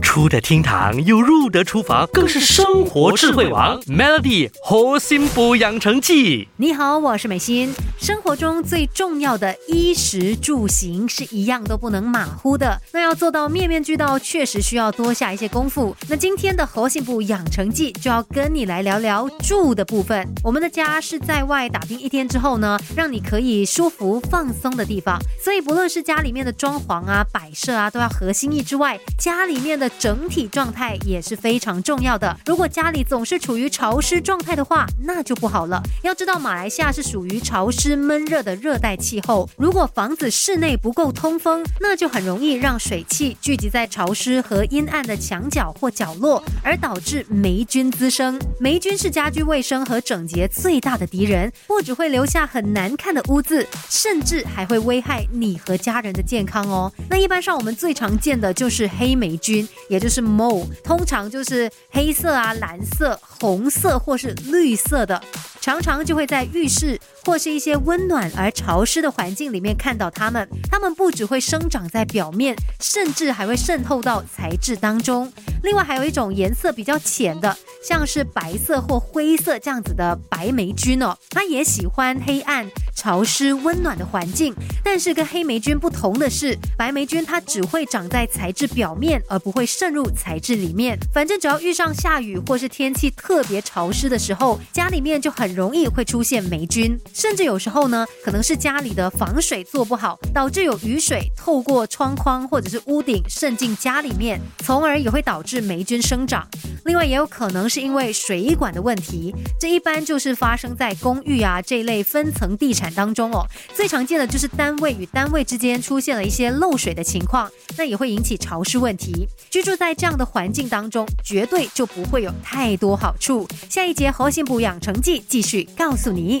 出得厅堂又入得厨房，更是生活智慧王。Melody 活心补养成记。你好，我是美心。生活中最重要的衣食住行是一样都不能马虎的。那要做到面面俱到，确实需要多下一些功夫。那今天的活心部养成记就要跟你来聊聊住的部分。我们的家是在外打拼一天之后呢，让你可以舒服放松的地方。所以不论是家里面的装潢啊、摆设啊，都要合心意之外，家里面的整体状态也是非常重要的。如果家里总是处于潮湿状态的话，那就不好了。要知道，马来西亚是属于潮湿闷热的热带气候，如果房子室内不够通风，那就很容易让水汽聚集在潮湿和阴暗的墙角或角落，而导致霉菌滋生。霉菌是家居卫生和整洁最大的敌人，不只会留下很难看的污渍，甚至还会危害你和家人的健康哦。那一般上我们最常见的就是黑霉菌。也就是 m o 通常就是黑色啊、蓝色、红色或是绿色的。常常就会在浴室或是一些温暖而潮湿的环境里面看到它们。它们不只会生长在表面，甚至还会渗透到材质当中。另外还有一种颜色比较浅的，像是白色或灰色这样子的白霉菌哦，它也喜欢黑暗、潮湿、温暖的环境。但是跟黑霉菌不同的是，白霉菌它只会长在材质表面，而不会渗入材质里面。反正只要遇上下雨或是天气特别潮湿的时候，家里面就很。容易会出现霉菌，甚至有时候呢，可能是家里的防水做不好，导致有雨水透过窗框或者是屋顶渗进家里面，从而也会导致是霉菌生长。另外，也有可能是因为水管的问题，这一般就是发生在公寓啊这一类分层地产当中哦。最常见的就是单位与单位之间出现了一些漏水的情况，那也会引起潮湿问题。居住在这样的环境当中，绝对就不会有太多好处。下一节核心补养成绩继续告诉你。